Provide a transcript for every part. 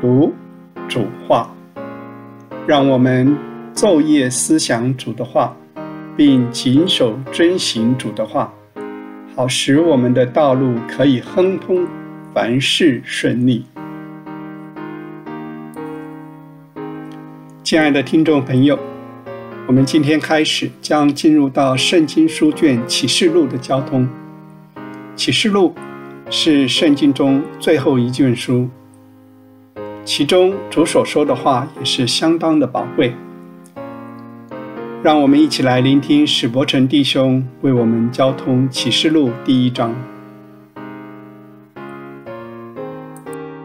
读主话，让我们昼夜思想主的话，并谨守遵行主的话，好使我们的道路可以亨通，凡事顺利。亲爱的听众朋友，我们今天开始将进入到圣经书卷启示录的交通。启示录是圣经中最后一卷书，其中主所说的话也是相当的宝贵。让我们一起来聆听史伯成弟兄为我们交通启示录第一章。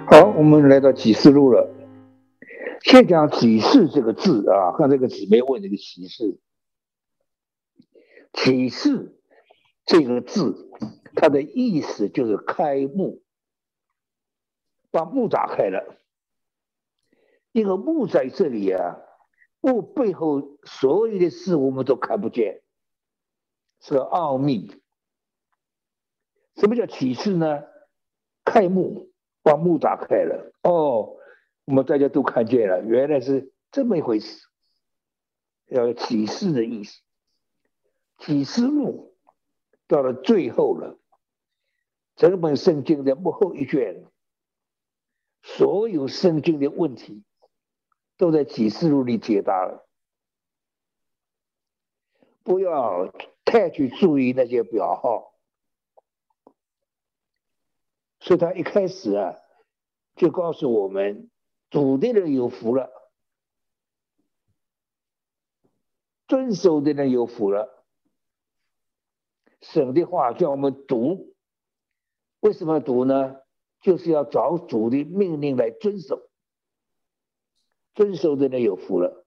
好，我们来到启示录了。先讲启示这个字啊，看这个纸没问这个启示，启示这个字。它的意思就是开幕，把幕打开了。一个墓在这里啊，墓背后所有的事我们都看不见，是个奥秘。什么叫启示呢？开幕，把幕打开了。哦，我们大家都看见了，原来是这么一回事。要启示的意思，启示录到了最后了。整本圣经的幕后一卷，所有圣经的问题都在启示录里解答了。不要太去注意那些表号。所以他一开始啊，就告诉我们：主的人有福了，遵守的人有福了。省的话叫我们读。为什么读呢？就是要找主的命令来遵守，遵守的人有福了。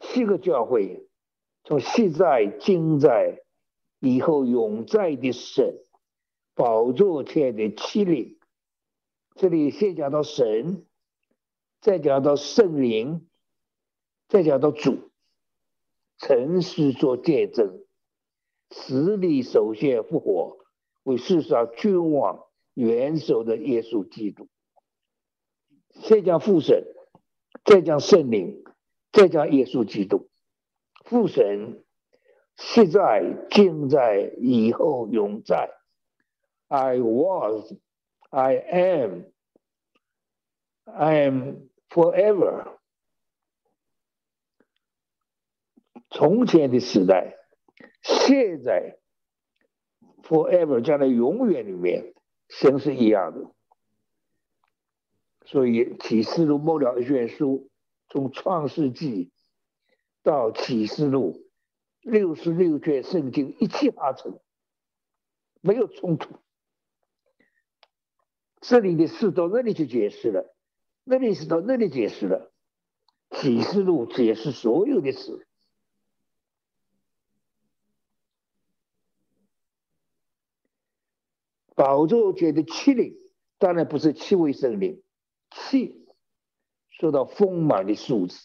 七个教会，从现在、今在、以后永在的神宝座前的七灵，这里先讲到神，再讲到圣灵。再讲到主，诚实做见证，实力首先复活，为世上君王元首的耶稣基督。先讲父神，再讲圣灵，再讲耶稣基督。父神现在、今在、以后永在。I was, I am, I am forever. 从前的时代，现在，forever 将来永远里面，神是一样的。所以启示录末了一卷书，从创世纪到启示录，六十六卷圣经一气呵成，没有冲突。这里的事到那里去解释了，那里是到那里解释了，启示录解释所有的事。宝座前的七灵，当然不是七位圣灵，七说到丰满的数字，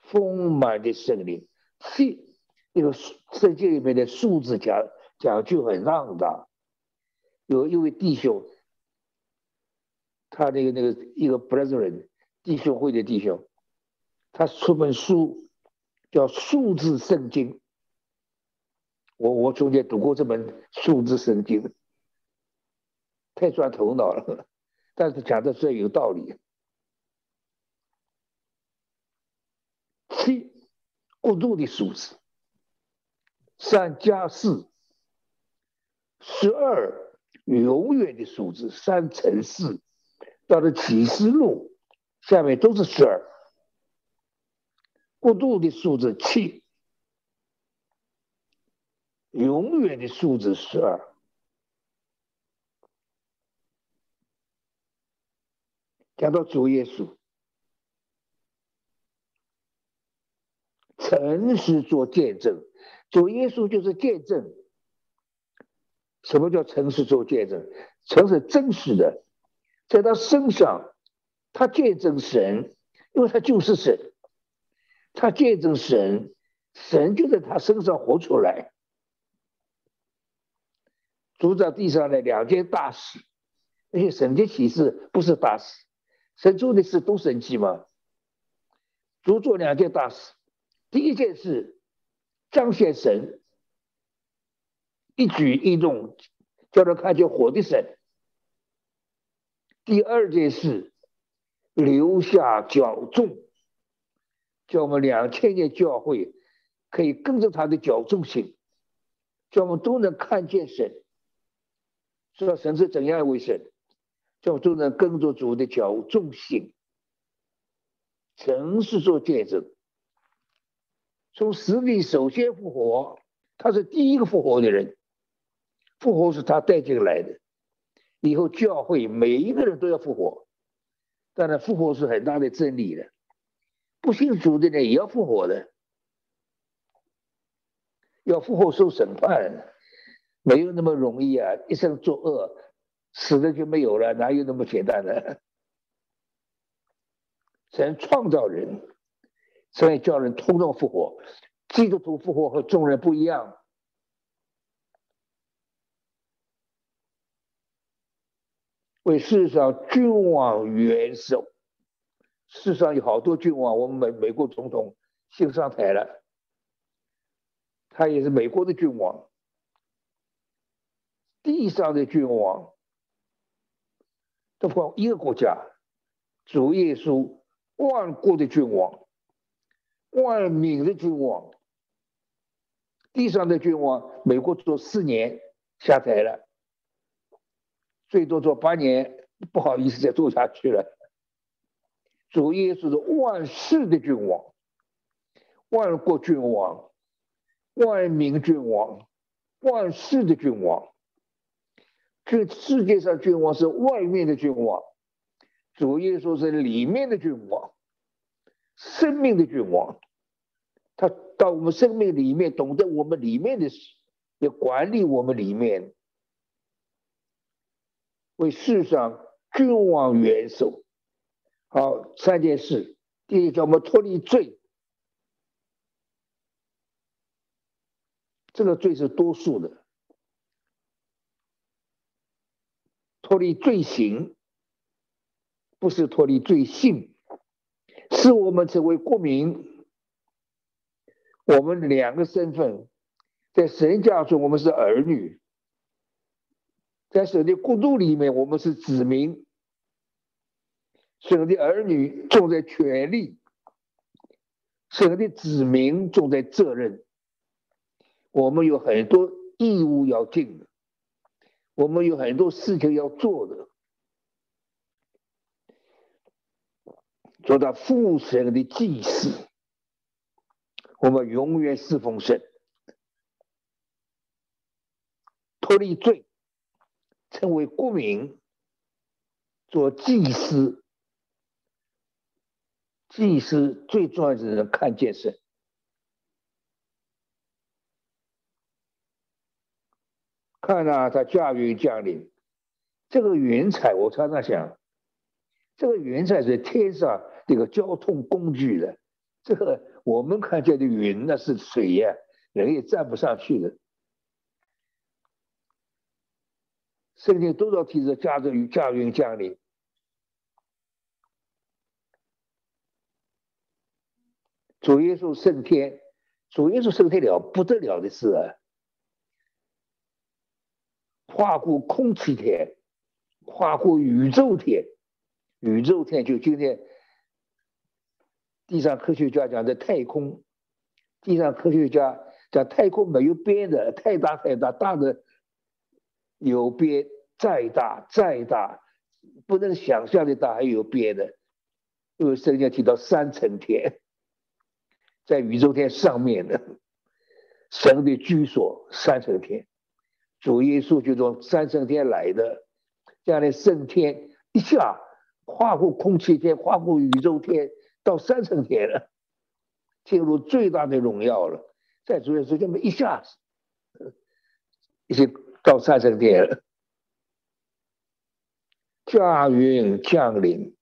丰满的圣灵，七那个圣经里面的数字讲讲究很让的。有一位弟兄，他那个那个一个 brethren 弟兄会的弟兄，他出本书叫数字圣经。我我中间读过这本数字圣经。太钻头脑了，但是讲的这有道理。七，过度的数字，三加四，十二，永远的数字，三乘四，到了启示录下面都是十二，过度的数字七，永远的数字十二。讲到主耶稣，诚实做见证，主耶稣就是见证。什么叫诚实做见证？诚实真实的，在他身上，他见证神，因为他就是神，他见证神，神就在他身上活出来。主在地上的两件大事，那些神的启示不是大事，神做的事都神奇吗？主做两件大事，第一件事彰显神，一举一动叫人看见活的神；第二件事留下脚重。叫我们两千年教会可以跟着他的脚重行，叫我们都能看见神，知道神是怎样一位神，叫我们都能跟着主的脚重行。神是做见证，从死里首先复活，他是第一个复活的人，复活是他带进来的，以后教会每一个人都要复活，当然复活是很大的真理的。不信主的人也要复活的，要复活受审判，没有那么容易啊！一生作恶，死了就没有了，哪有那么简单的？神创造人，所以叫人通通复活。基督徒复活和众人不一样，为世上君王元首。世上有好多君王，我们美美国总统新上台了，他也是美国的君王。地上的君王，都光一个国家，主耶稣万国的君王，万民的君王。地上的君王，美国做四年下台了，最多做八年，不好意思再做下去了。主耶稣是万世的君王，万国君王，万民君王，万世的君王。这世界上君王是外面的君王，主耶稣是里面的君王，生命的君王。他到我们生命里面，懂得我们里面的事，也管理我们里面，为世上君王元首。好，三件事。第一，叫我们脱离罪，这个罪是多数的，脱离罪行，不是脱离罪性，是我们成为国民。我们两个身份，在神家中，我们是儿女；在神的国度里面，我们是子民。神的儿女重在权利，神的子民重在责任。我们有很多义务要尽的，我们有很多事情要做的。做到父神的祭司，我们永远侍奉神，脱离罪，成为国民，做祭司。祭司最重要的是看见神，看啊，他驾云降临，这个云彩，我常常想，这个云彩是天上这个交通工具的，这个我们看见的云那是水呀，人也站不上去的。圣经多少提着驾着云驾云降临。主耶稣升天，主耶稣升天了不得了的事啊！跨过空气天，跨过宇宙天，宇宙天就今天地上科学家讲的太空，地上科学家讲太空没有边的，太大太大，大的有边，再大再大，不能想象的大，还有边的，因为圣经提到三层天。在宇宙天上面的神的居所三层天，主耶稣就从三层天来的，这样的圣天一下跨过空气天，跨过宇宙天，到三层天了，进入最大的荣耀了。在主耶稣这么一下子，已经到三层天了，驾云降临，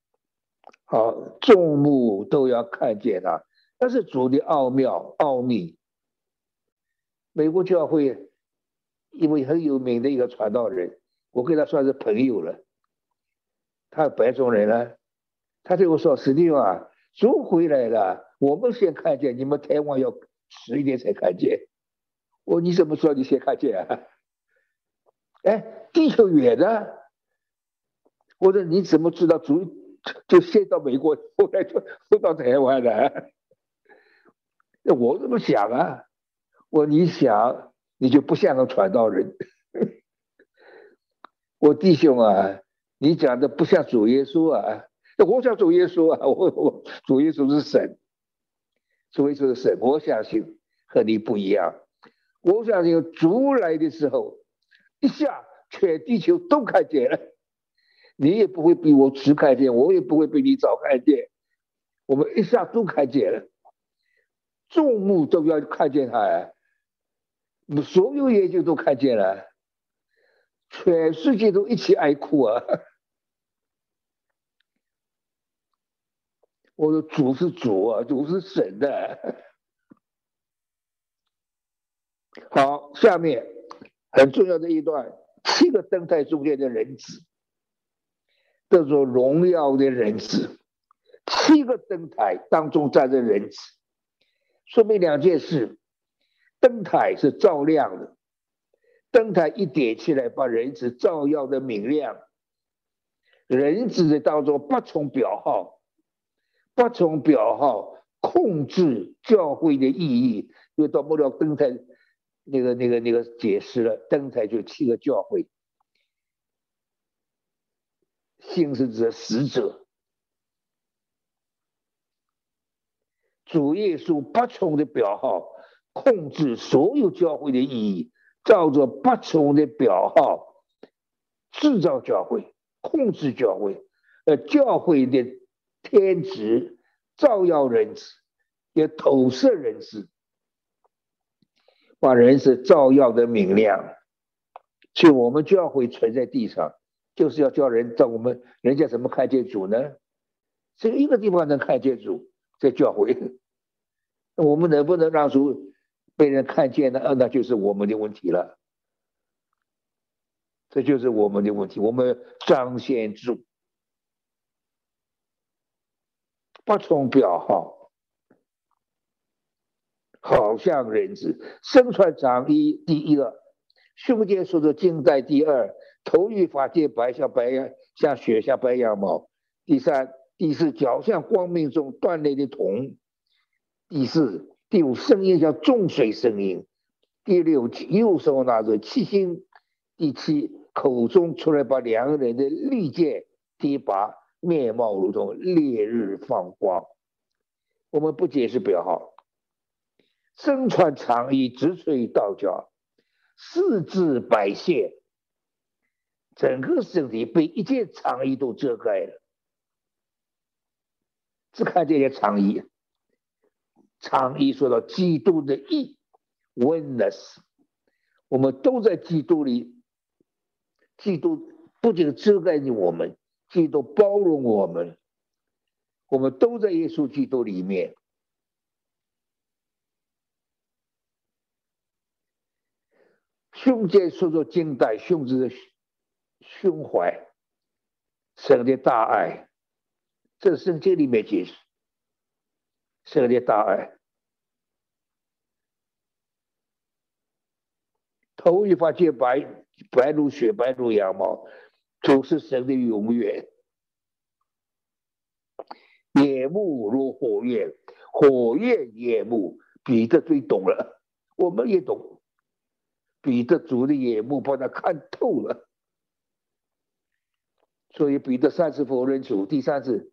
好，众目都要看见他。但是主的奥妙奥秘，美国教会一位很有名的一个传道人，我跟他算是朋友了。他白种人呢，他对我说：“史蒂啊，主回来了，我们先看见，你们台湾要迟一点才看见。”我你怎么说你先看见啊？哎，地球远的。我说你怎么知道主就先到美国，后来就后到台湾的？那我怎么想啊？我你想，你就不像个传道人。我弟兄啊，你讲的不像主耶稣啊。我像主耶稣啊，我我主耶稣是神，主耶稣是神，我相信和你不一样。我相信主来的时候，一下全地球都看见了，你也不会比我迟看见，我也不会比你早看见，我们一下都看见了，众目都要看见他。所有眼睛都看见了，全世界都一起哀哭啊！我说主是主啊，主是神的。好，下面很重要的一段，七个灯台中间的人子，叫做荣耀的人子。七个灯台当中站着人子，说明两件事。灯台是照亮的，灯台一点起来，把人子照耀的明亮。人子的当中八重表号，八重表号控制教会的意义。又到末了灯台那个那个那个解释了，灯台就七个教会，信是指使者，主耶稣八重的表号。控制所有教会的意义，照着八重的表号制造教会，控制教会。呃，教会的天职照耀人子，也投射人子，把人子照耀的明亮。就我们教会存在地上，就是要叫人在我们人家怎么看见主呢？只有一个地方能看见主，在教会。我们能不能让主？被人看见的，那就是我们的问题了。这就是我们的问题，我们彰显主，不从表号，好像人子身穿长衣，第一个胸间说的金带，第二头与发界白像白羊，像雪像白羊毛，第三第四脚像光明中锻炼的铜，第四。第五声音叫重水声音，第六右手拿着七星，第七口中出来把两个人的利剑，第八面貌如同烈日放光。我们不解释表号，身穿长衣直垂到脚，四肢白线，整个身体被一件长衣都遮盖了，只看这件长衣。长义说到基督的义，witness，我们都在基督里，基督不仅遮盖着我们，基督包容我们，我们都在耶稣基督里面。胸间说说经带，胸子的胸怀，神的大爱，这圣经里面解释。神的大爱，头一发洁白，白如雪，白如羊毛，主是神的永远。眼目如火焰，火焰眼目，彼得最懂了，我们也懂。彼得主的眼目把他看透了，所以彼得三次否认主，第三次。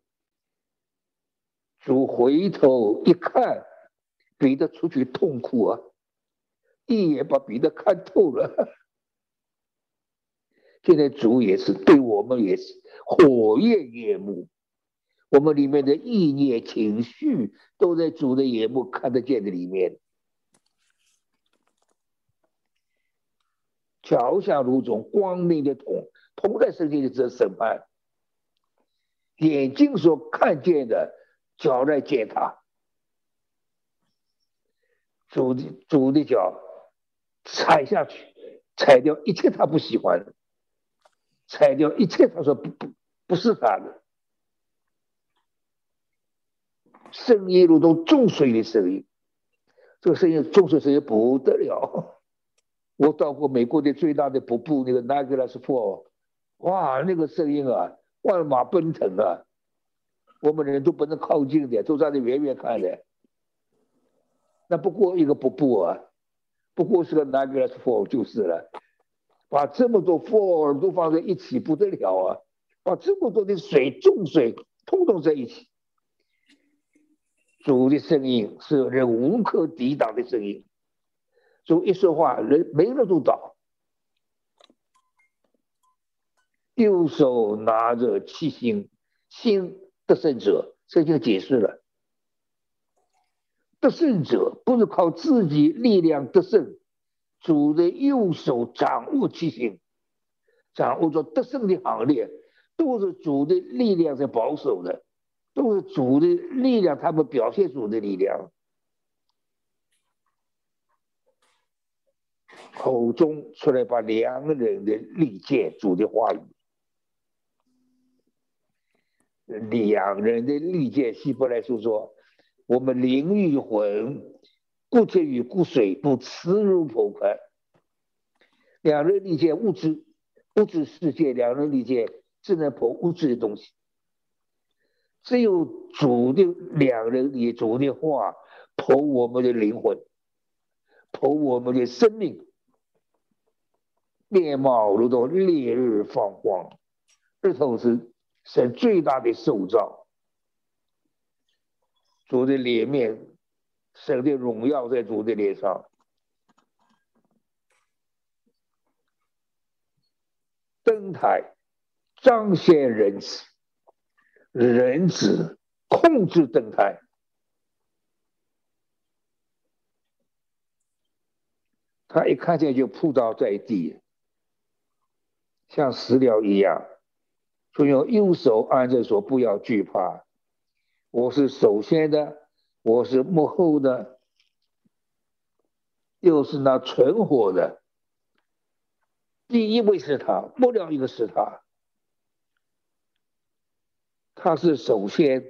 主回头一看，彼得出去痛苦啊！一眼把彼得看透了。现在主也是对我们也是火焰眼目，我们里面的意念情绪都在主的眼目看得见的里面。巧像如同光明的铜，铜在世界里这审判，眼睛所看见的。脚来接他，主的主的脚踩下去，踩掉一切他不喜欢的，踩掉一切他说不不不是他的。声音如同重水的声音，这个声音重水声音不得了。我到过美国的最大的瀑布，那个 Niagara 河哇，那个声音啊，万马奔腾啊，我们人都不能靠近的，都在远远看的。那不过一个瀑布啊，不过是个 Niagara Fall 就是了。把这么多 fall 都放在一起不得了啊，把这么多的水重水通通在一起。主的声音是人无可抵挡的声音，主一说话，人没人都倒。右手拿着七星，星得胜者，这就解释了。得胜者不是靠自己力量得胜，主的右手掌握七星，掌握着得胜的行列，都是主的力量在保守的。都是主的力量，他们表现主的力量。口中出来把两个人的利剑，主的话语，两人的利剑，希伯来书说：“我们灵与魂，不接于骨髓，不耻如破块。”两人利剑物质物质世界，两人利剑只能破物质的东西。只有主的两人以主的话剖我们的灵魂，剖我们的生命，面貌如同烈日放光，日头是神最大的受造，主的脸面，神的荣耀在主的脸上，灯台彰显仁慈。人子控制灯台，他一看见就扑倒在地，像死了一样，就用右手按着说：“不要惧怕，我是首先的，我是幕后的，又是那存活的。第一位是他，末了一个是他。”他是首先，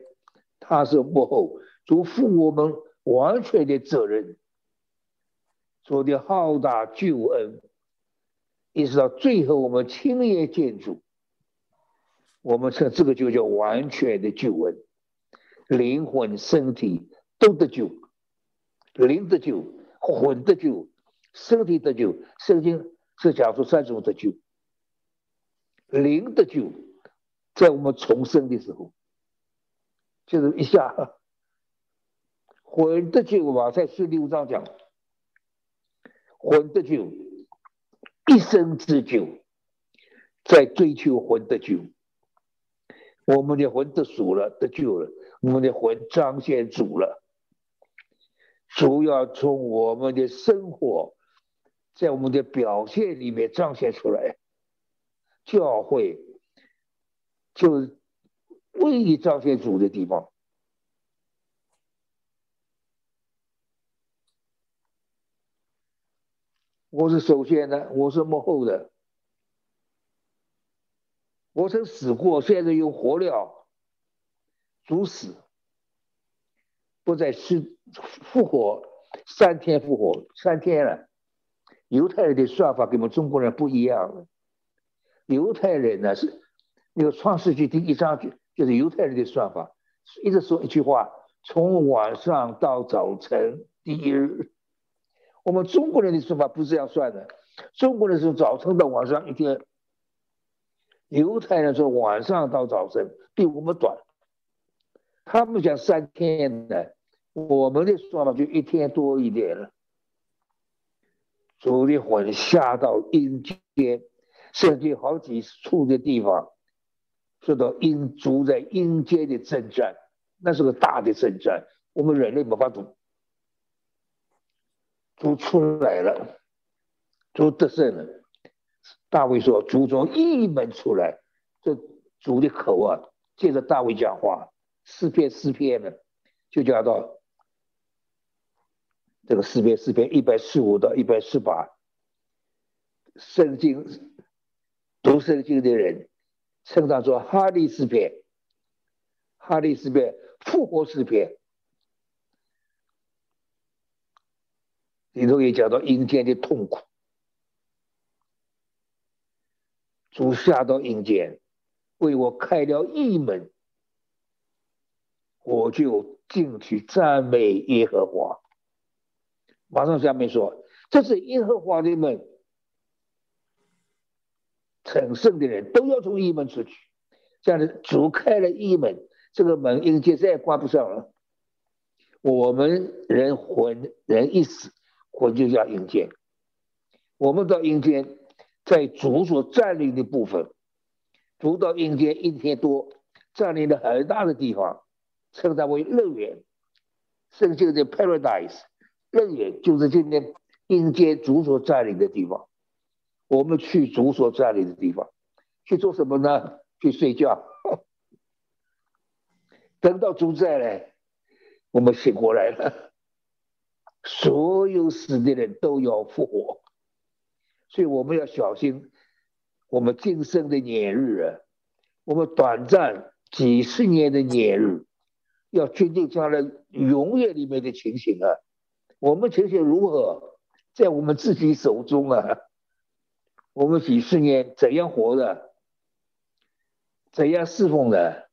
他是幕后，主负我们完全的责任，做的浩大救恩，一直到最后我们亲眼见主，我们称这个就叫完全的救恩，灵魂、身体都得救，灵得救，魂得救，身体得救。圣经是讲述三种得救，灵得救。在我们重生的时候，就是一下魂得救嘛，在十六章讲魂得救，一生之救，在追求魂得救。我们的魂得赎了，得救了，我们的魂彰显主了。主要从我们的生活，在我们的表现里面彰显出来，教会。就是唯一彰显主的地方。我是首先的，我是幕后的。我曾死过，现在又活了。主死，不再是复活，三天复活，三天了。犹太人的算法跟我们中国人不一样。犹太人呢是。那个创世纪第一章就就是犹太人的算法，一直说一句话：从晚上到早晨第一日。我们中国人的算法不是这样算的，中国人是早晨到晚上一天，犹太人说晚上到早晨比我们短，他们讲三天的，我们的算法就一天多一点了。主的魂下到阴间，甚至好几处的地方。受到阴族在阴间的征战，那是个大的征战，我们人类没法懂。主出来了，主得胜了。大卫说：“主从一门出来。”这主的口啊，接着大卫讲话，四篇四篇的，就讲到这个四篇四篇一百四五到一百四八，圣经读圣经的人称它做哈利斯篇，哈利斯篇复活诗篇，里头也讲到阴间的痛苦，主下到阴间为我开了一门，我就进去赞美耶和华。马上下面说，这是耶和华的门。成圣的人都要从一门出去，这样的主开了一门，这个门阴间再也关不上了。我们人魂人一死，魂就叫阴间。我们到阴间，在主所占领的部分，主到阴间一天多，占领了很大的地方，称它为乐园。圣经的 paradise，乐园就是今天阴间主所占领的地方。我们去主所占领的地方，去做什么呢？去睡觉。等到主在了，我们醒过来了。所有死的人都要复活，所以我们要小心我们今生的年日啊，我们短暂几十年的年日，要决定将来永远里面的情形啊。我们情形如何，在我们自己手中啊。我们几十年怎样活的，怎样侍奉的，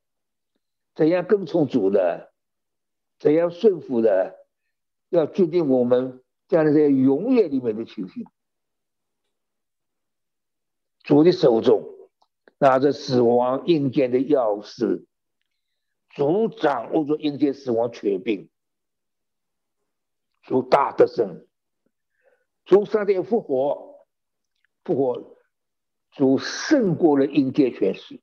怎样跟从主的，怎样顺服的，要决定我们将来在永远里面的情形。主的手中拿着死亡阴间的钥匙，主掌握着阴间死亡权柄，主大得胜，主三天复活。复活，主胜过了阴间权势。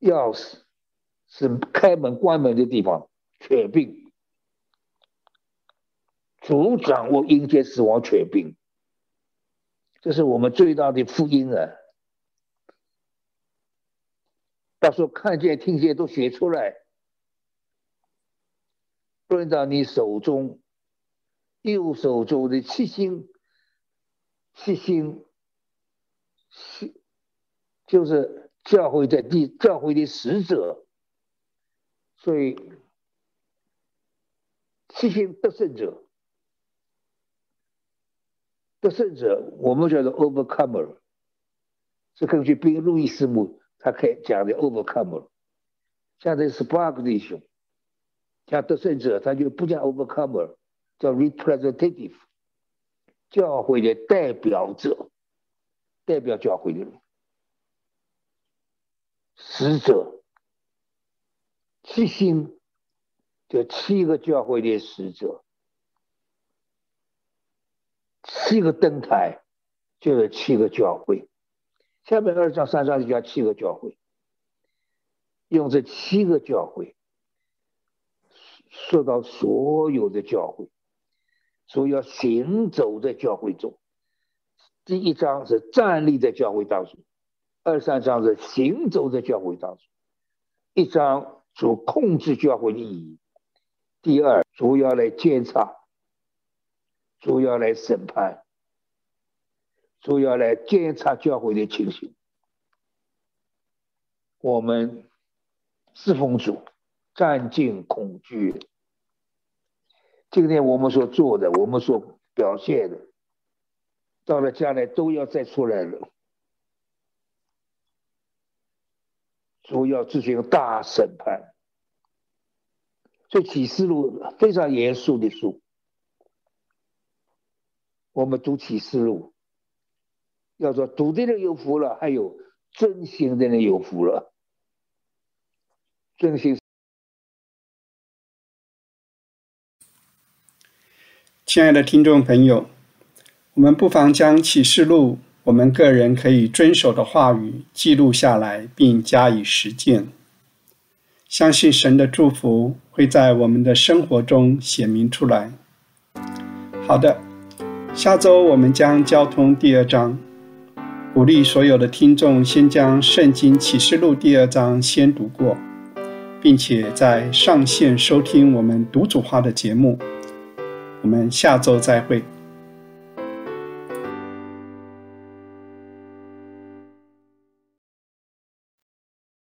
钥匙是开门关门的地方，权柄。主掌握阴间死亡权柄，这是我们最大的福音啊！到时候看见、听见都写出来。论到你手中右手中的七星，七星，七就是教会的第教会的使者，所以七星得胜者，得胜者，我们叫做 overcomer，是根据宾路易斯姆他开讲的 overcomer，像这是八个弟兄。像得胜者，他就不叫 overcomer，叫 representative，教会的代表者，代表教会的人，使者，七星，就七个教会的使者，七个灯台，就是七个教会。下面二章三章就叫七个教会，用这七个教会。说到所有的教会，说要行走在教会中。第一章是站立在教会当中，二三章是行走在教会当中。一章主控制教会的意义，第二主要来监察，主要来审判，主要来监察教会的情形。我们侍奉主。战尽恐惧。今天我们所做的，我们所表现的，到了将来都要再出来了。主要执行大审判，所以启示录非常严肃的书。我们读启示录，要说读的人有福了，还有真心的人有福了，真心。亲爱的听众朋友，我们不妨将启示录我们个人可以遵守的话语记录下来，并加以实践。相信神的祝福会在我们的生活中显明出来。好的，下周我们将交通第二章，鼓励所有的听众先将圣经启示录第二章先读过，并且在上线收听我们读主话的节目。我们下周再会。